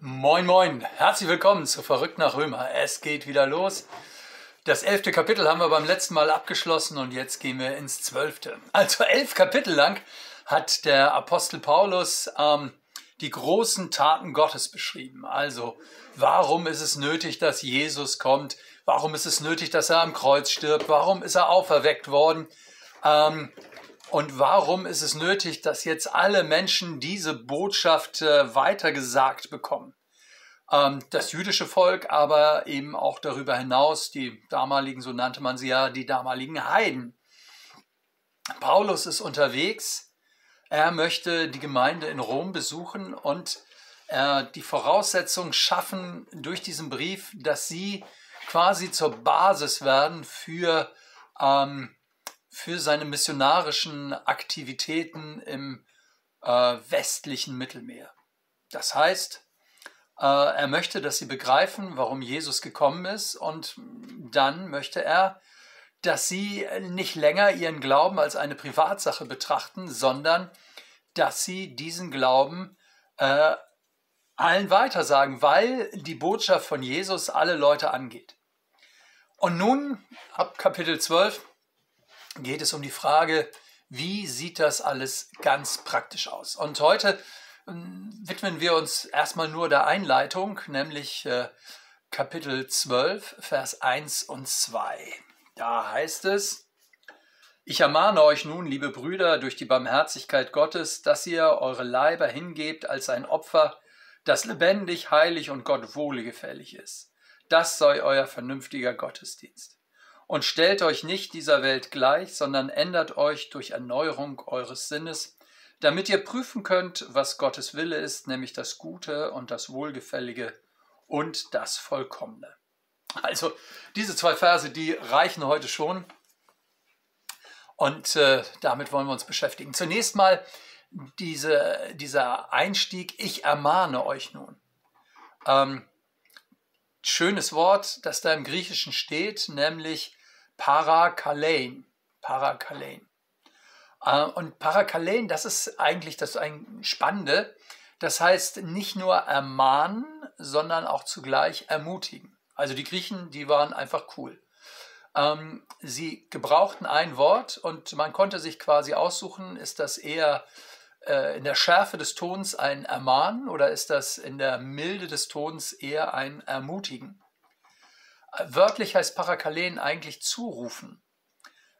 Moin, moin, herzlich willkommen zu Verrückt nach Römer. Es geht wieder los. Das elfte Kapitel haben wir beim letzten Mal abgeschlossen und jetzt gehen wir ins zwölfte. Also elf Kapitel lang hat der Apostel Paulus ähm, die großen Taten Gottes beschrieben. Also warum ist es nötig, dass Jesus kommt? Warum ist es nötig, dass er am Kreuz stirbt? Warum ist er auferweckt worden? Ähm, und warum ist es nötig, dass jetzt alle Menschen diese Botschaft äh, weitergesagt bekommen? Ähm, das jüdische Volk, aber eben auch darüber hinaus, die damaligen, so nannte man sie ja, die damaligen Heiden. Paulus ist unterwegs. Er möchte die Gemeinde in Rom besuchen und äh, die Voraussetzung schaffen durch diesen Brief, dass sie quasi zur Basis werden für ähm, für seine missionarischen Aktivitäten im äh, westlichen Mittelmeer. Das heißt, äh, er möchte, dass sie begreifen, warum Jesus gekommen ist und dann möchte er, dass sie nicht länger ihren Glauben als eine Privatsache betrachten, sondern dass sie diesen Glauben äh, allen weitersagen, weil die Botschaft von Jesus alle Leute angeht. Und nun, ab Kapitel 12, geht es um die Frage, wie sieht das alles ganz praktisch aus? Und heute ähm, widmen wir uns erstmal nur der Einleitung, nämlich äh, Kapitel 12, Vers 1 und 2. Da heißt es, ich ermahne euch nun, liebe Brüder, durch die Barmherzigkeit Gottes, dass ihr eure Leiber hingebt als ein Opfer, das lebendig, heilig und Gott wohlgefällig ist. Das sei euer vernünftiger Gottesdienst. Und stellt euch nicht dieser Welt gleich, sondern ändert euch durch Erneuerung eures Sinnes, damit ihr prüfen könnt, was Gottes Wille ist, nämlich das Gute und das Wohlgefällige und das Vollkommene. Also diese zwei Verse, die reichen heute schon. Und äh, damit wollen wir uns beschäftigen. Zunächst mal diese, dieser Einstieg, ich ermahne euch nun. Ähm, schönes Wort, das da im Griechischen steht, nämlich Parakalein. Parakalein. Äh, und Parakalein, das ist eigentlich das ein Spannende. Das heißt nicht nur ermahnen, sondern auch zugleich ermutigen. Also die Griechen, die waren einfach cool. Ähm, sie gebrauchten ein Wort und man konnte sich quasi aussuchen, ist das eher äh, in der Schärfe des Tons ein Ermahnen oder ist das in der Milde des Tons eher ein Ermutigen? Wörtlich heißt Parakalen eigentlich zurufen.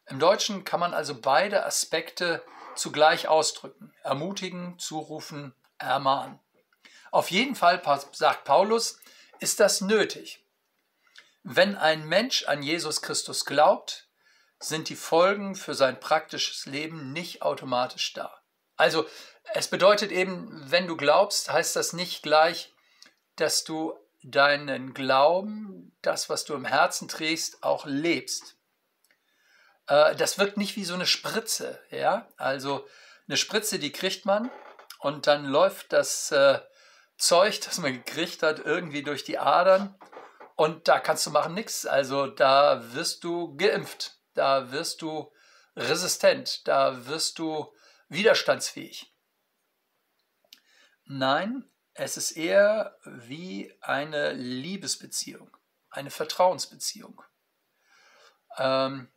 Im Deutschen kann man also beide Aspekte zugleich ausdrücken. Ermutigen, zurufen, ermahnen. Auf jeden Fall, sagt Paulus, ist das nötig. Wenn ein Mensch an Jesus Christus glaubt, sind die Folgen für sein praktisches Leben nicht automatisch da. Also es bedeutet eben, wenn du glaubst, heißt das nicht gleich, dass du deinen Glauben, das, was du im Herzen trägst, auch lebst. Äh, das wirkt nicht wie so eine Spritze, ja. Also eine Spritze, die kriegt man und dann läuft das äh, Zeug, das man gekriegt hat, irgendwie durch die Adern und da kannst du machen nichts. Also da wirst du geimpft, da wirst du resistent, da wirst du widerstandsfähig. Nein, es ist eher wie eine Liebesbeziehung, eine Vertrauensbeziehung. Ähm,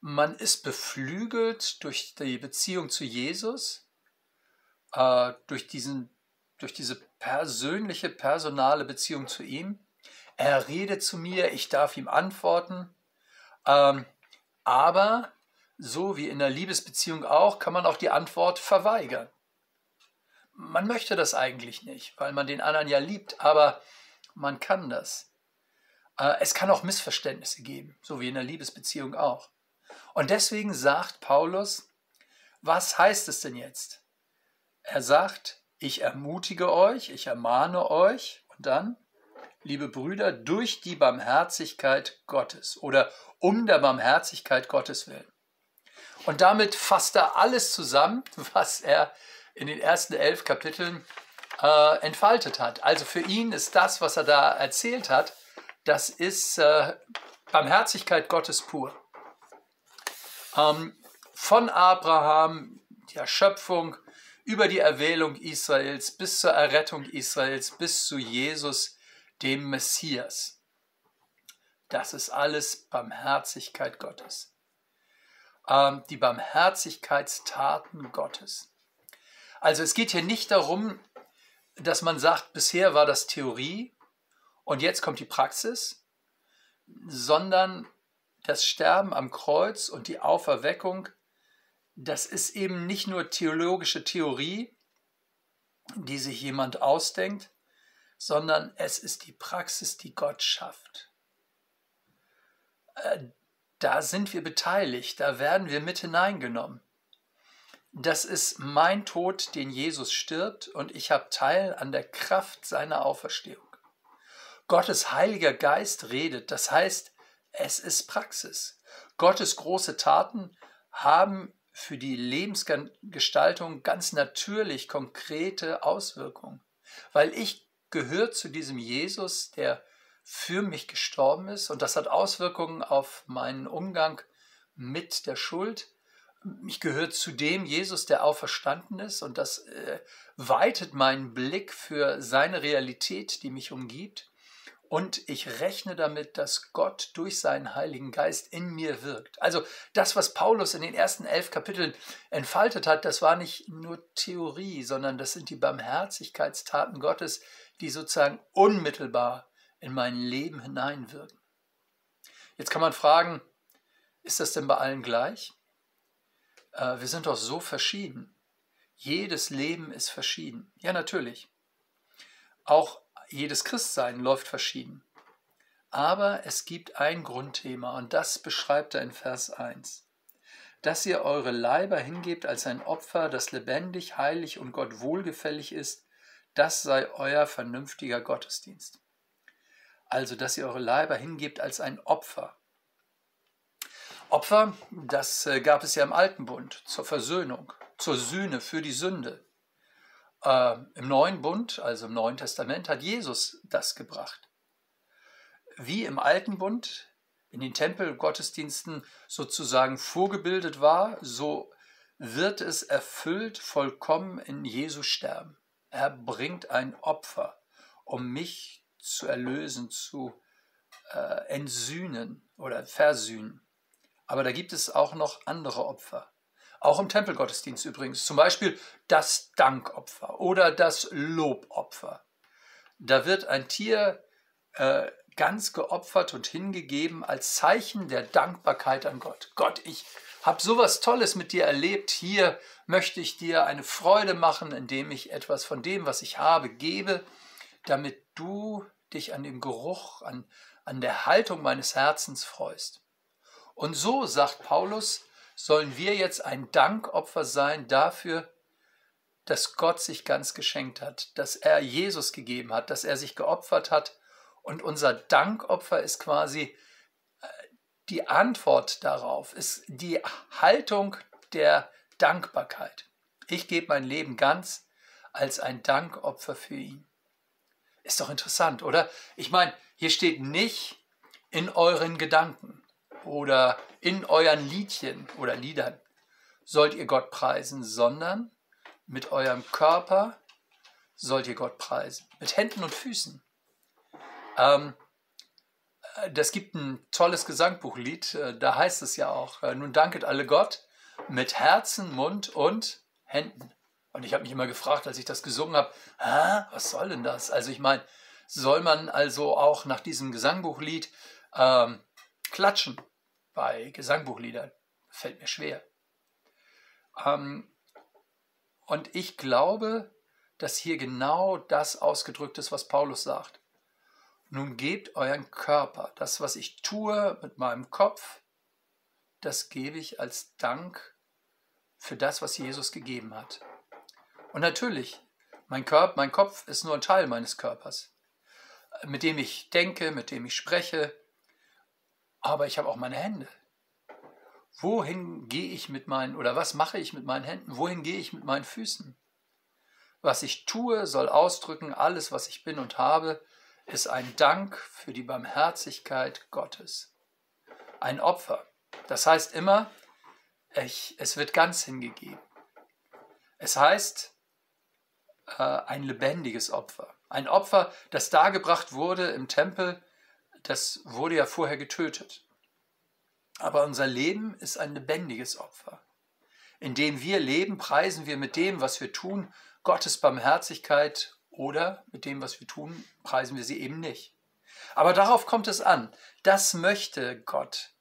man ist beflügelt durch die Beziehung zu Jesus, äh, durch, diesen, durch diese persönliche, personale Beziehung zu ihm. Er redet zu mir, ich darf ihm antworten. Ähm, aber so wie in der Liebesbeziehung auch, kann man auch die Antwort verweigern man möchte das eigentlich nicht, weil man den anderen ja liebt, aber man kann das. Äh, es kann auch Missverständnisse geben, so wie in der Liebesbeziehung auch. Und deswegen sagt Paulus, was heißt es denn jetzt? Er sagt, ich ermutige euch, ich ermahne euch und dann, liebe Brüder, durch die Barmherzigkeit Gottes oder um der Barmherzigkeit Gottes willen. Und damit fasst er alles zusammen, was er in den ersten elf Kapiteln äh, entfaltet hat. Also für ihn ist das, was er da erzählt hat, das ist äh, Barmherzigkeit Gottes pur. Ähm, von Abraham, der Schöpfung, über die Erwählung Israels bis zur Errettung Israels, bis zu Jesus, dem Messias. Das ist alles Barmherzigkeit Gottes. Ähm, die Barmherzigkeitstaten Gottes. Also es geht hier nicht darum, dass man sagt, bisher war das Theorie und jetzt kommt die Praxis, sondern das Sterben am Kreuz und die Auferweckung, das ist eben nicht nur theologische Theorie, die sich jemand ausdenkt, sondern es ist die Praxis, die Gott schafft. Äh, da sind wir beteiligt, da werden wir mit hineingenommen. Das ist mein Tod, den Jesus stirbt, und ich habe Teil an der Kraft seiner Auferstehung. Gottes Heiliger Geist redet, das heißt, es ist Praxis. Gottes große Taten haben für die Lebensgestaltung ganz natürlich konkrete Auswirkungen, weil ich gehöre zu diesem Jesus, der für mich gestorben ist und das hat Auswirkungen auf meinen Umgang mit der Schuld. Ich gehöre zu dem Jesus, der auferstanden ist und das äh, weitet meinen Blick für seine Realität, die mich umgibt. Und ich rechne damit, dass Gott durch seinen Heiligen Geist in mir wirkt. Also das, was Paulus in den ersten elf Kapiteln entfaltet hat, das war nicht nur Theorie, sondern das sind die Barmherzigkeitstaten Gottes, die sozusagen unmittelbar in mein Leben hineinwirken. Jetzt kann man fragen, ist das denn bei allen gleich? Äh, wir sind doch so verschieden. Jedes Leben ist verschieden. Ja, natürlich. Auch jedes Christsein läuft verschieden. Aber es gibt ein Grundthema und das beschreibt er in Vers 1. Dass ihr eure Leiber hingebt als ein Opfer, das lebendig, heilig und Gott wohlgefällig ist, das sei euer vernünftiger Gottesdienst. Also, dass ihr eure Leiber hingebt als ein Opfer. Opfer, das äh, gab es ja im Alten Bund zur Versöhnung, zur Sühne, für die Sünde. Äh, Im Neuen Bund, also im Neuen Testament, hat Jesus das gebracht. Wie im Alten Bund in den Tempelgottesdiensten sozusagen vorgebildet war, so wird es erfüllt vollkommen in Jesu Sterben. Er bringt ein Opfer, um mich zu erlösen, zu äh, entsühnen oder versühnen. Aber da gibt es auch noch andere Opfer. Auch im Tempelgottesdienst übrigens. Zum Beispiel das Dankopfer oder das Lobopfer. Da wird ein Tier äh, ganz geopfert und hingegeben als Zeichen der Dankbarkeit an Gott. Gott, ich habe sowas Tolles mit dir erlebt. Hier möchte ich dir eine Freude machen, indem ich etwas von dem, was ich habe, gebe, damit du dich an dem Geruch, an, an der Haltung meines Herzens freust. Und so, sagt Paulus, sollen wir jetzt ein Dankopfer sein dafür, dass Gott sich ganz geschenkt hat, dass er Jesus gegeben hat, dass er sich geopfert hat. Und unser Dankopfer ist quasi äh, die Antwort darauf, ist die Haltung der Dankbarkeit. Ich gebe mein Leben ganz als ein Dankopfer für ihn. Ist doch interessant, oder? Ich meine, hier steht nicht in euren Gedanken oder in euren Liedchen oder Liedern sollt ihr Gott preisen, sondern mit eurem Körper sollt ihr Gott preisen. Mit Händen und Füßen. Ähm, das gibt ein tolles Gesangbuchlied, äh, da heißt es ja auch, äh, nun danket alle Gott mit Herzen, Mund und Händen. Und ich habe mich immer gefragt, als ich das gesungen habe, was soll denn das? Also ich meine, soll man also auch nach diesem Gesangbuchlied ähm, klatschen? Bei Gesangbuchliedern. Fällt mir schwer. Ähm, und ich glaube, dass hier genau das ausgedrückt ist, was Paulus sagt. Nun gebt euren Körper, das, was ich tue mit meinem Kopf, das gebe ich als Dank für das, was Jesus gegeben hat. Und natürlich, mein, Körper, mein Kopf ist nur ein Teil meines Körpers, mit dem ich denke, mit dem ich spreche, aber ich habe auch meine Hände. Wohin gehe ich mit meinen, oder was mache ich mit meinen Händen? Wohin gehe ich mit meinen Füßen? Was ich tue, soll ausdrücken, alles, was ich bin und habe, ist ein Dank für die Barmherzigkeit Gottes. Ein Opfer. Das heißt immer, ich, es wird ganz hingegeben. Es heißt, äh, ein lebendiges Opfer. Ein Opfer, das dargebracht wurde im Tempel, das wurde ja vorher getötet. Aber unser Leben ist ein lebendiges Opfer. Indem wir leben, preisen wir mit dem, was wir tun, Gottes Barmherzigkeit oder mit dem, was wir tun, preisen wir sie eben nicht. Aber darauf kommt es an. Das möchte Gott,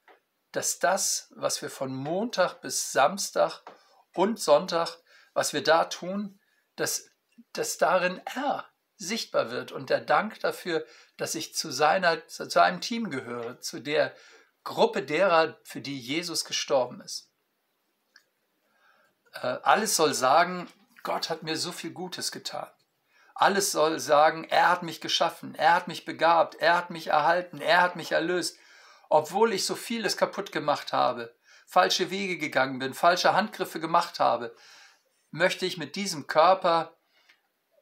dass das, was wir von Montag bis Samstag und Sonntag, was wir da tun, dass, dass darin er sichtbar wird und der Dank dafür, dass ich zu, seiner, zu einem Team gehöre, zu der Gruppe derer, für die Jesus gestorben ist. Äh, alles soll sagen, Gott hat mir so viel Gutes getan. Alles soll sagen, er hat mich geschaffen, er hat mich begabt, er hat mich erhalten, er hat mich erlöst, obwohl ich so vieles kaputt gemacht habe, falsche Wege gegangen bin, falsche Handgriffe gemacht habe, möchte ich mit diesem Körper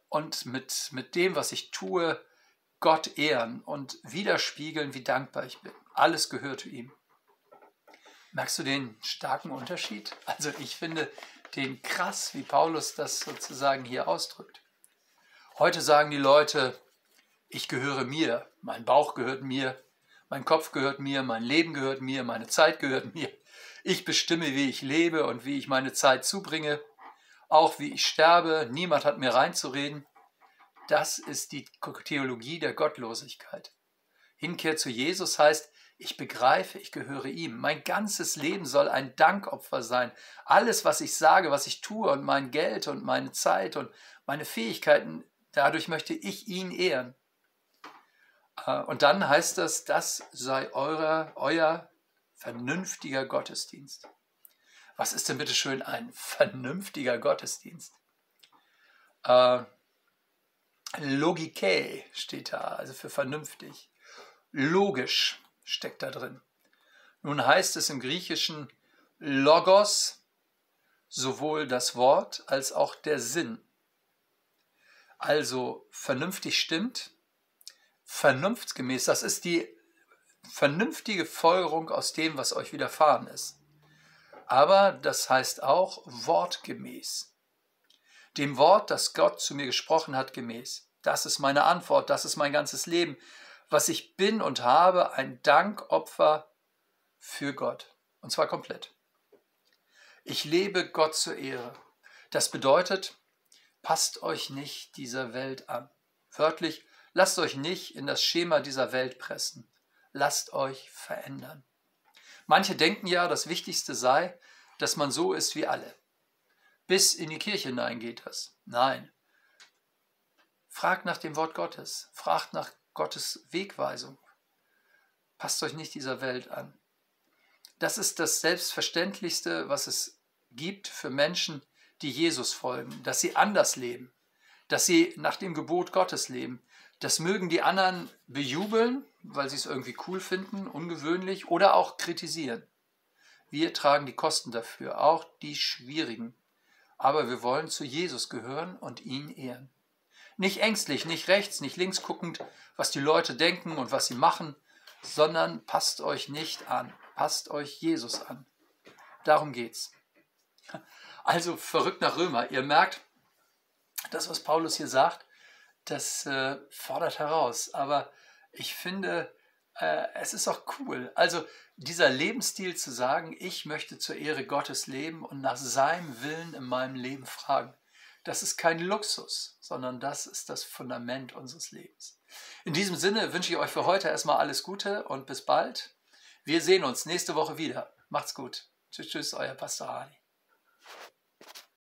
und mit, mit dem, was ich tue, Gott ehren und widerspiegeln, wie dankbar ich bin. Alles gehört ihm. Merkst du den starken Unterschied? Also ich finde den krass, wie Paulus das sozusagen hier ausdrückt. Heute sagen die Leute, ich gehöre mir, mein Bauch gehört mir, mein Kopf gehört mir, mein Leben gehört mir, meine Zeit gehört mir. Ich bestimme, wie ich lebe und wie ich meine Zeit zubringe, auch wie ich sterbe. Niemand hat mir reinzureden. Das ist die Theologie der Gottlosigkeit. Hinkehr zu Jesus heißt, ich begreife, ich gehöre ihm. Mein ganzes Leben soll ein Dankopfer sein. Alles, was ich sage, was ich tue und mein Geld und meine Zeit und meine Fähigkeiten Dadurch möchte ich ihn ehren. Äh, und dann heißt das, das sei euer, euer vernünftiger Gottesdienst. Was ist denn bitte schön ein vernünftiger Gottesdienst? Äh, Logike steht da, also für vernünftig. Logisch steckt da drin. Nun heißt es im Griechischen Logos sowohl das Wort als auch der Sinn also vernünftig stimmt, vernunftsgemäß, das ist die vernünftige Folgerung aus dem, was euch widerfahren ist. Aber das heißt auch wortgemäß. Dem Wort, das Gott zu mir gesprochen hat, gemäß. Das ist meine Antwort, das ist mein ganzes Leben. Was ich bin und habe, ein Dankopfer für Gott. Und zwar komplett. Ich lebe Gott zur Ehre. Das bedeutet, passt euch nicht dieser Welt an. Wörtlich, lasst euch nicht in das Schema dieser Welt pressen. Lasst euch verändern. Manche denken ja, das Wichtigste sei, dass man so ist wie alle. Bis in die Kirche hinein geht das. Nein. Fragt nach dem Wort Gottes. Fragt nach Gottes Wegweisung. Passt euch nicht dieser Welt an. Das ist das Selbstverständlichste, was es gibt für Menschen, die Jesus folgen, dass sie anders leben, dass sie nach dem Gebot Gottes leben. Das mögen die anderen bejubeln, weil sie es irgendwie cool finden, ungewöhnlich oder auch kritisieren. Wir tragen die Kosten dafür, auch die schwierigen. Aber wir wollen zu Jesus gehören und ihn ehren. Nicht ängstlich, nicht rechts, nicht links guckend, was die Leute denken und was sie machen, sondern passt euch nicht an, passt euch Jesus an. Darum geht's. Also verrückt nach Römer. Ihr merkt, das, was Paulus hier sagt, das äh, fordert heraus. Aber ich finde, äh, es ist auch cool. Also dieser Lebensstil zu sagen, ich möchte zur Ehre Gottes leben und nach seinem Willen in meinem Leben fragen, das ist kein Luxus, sondern das ist das Fundament unseres Lebens. In diesem Sinne wünsche ich euch für heute erstmal alles Gute und bis bald. Wir sehen uns nächste Woche wieder. Macht's gut. Tschüss, tschüss, euer Pastor Hardy.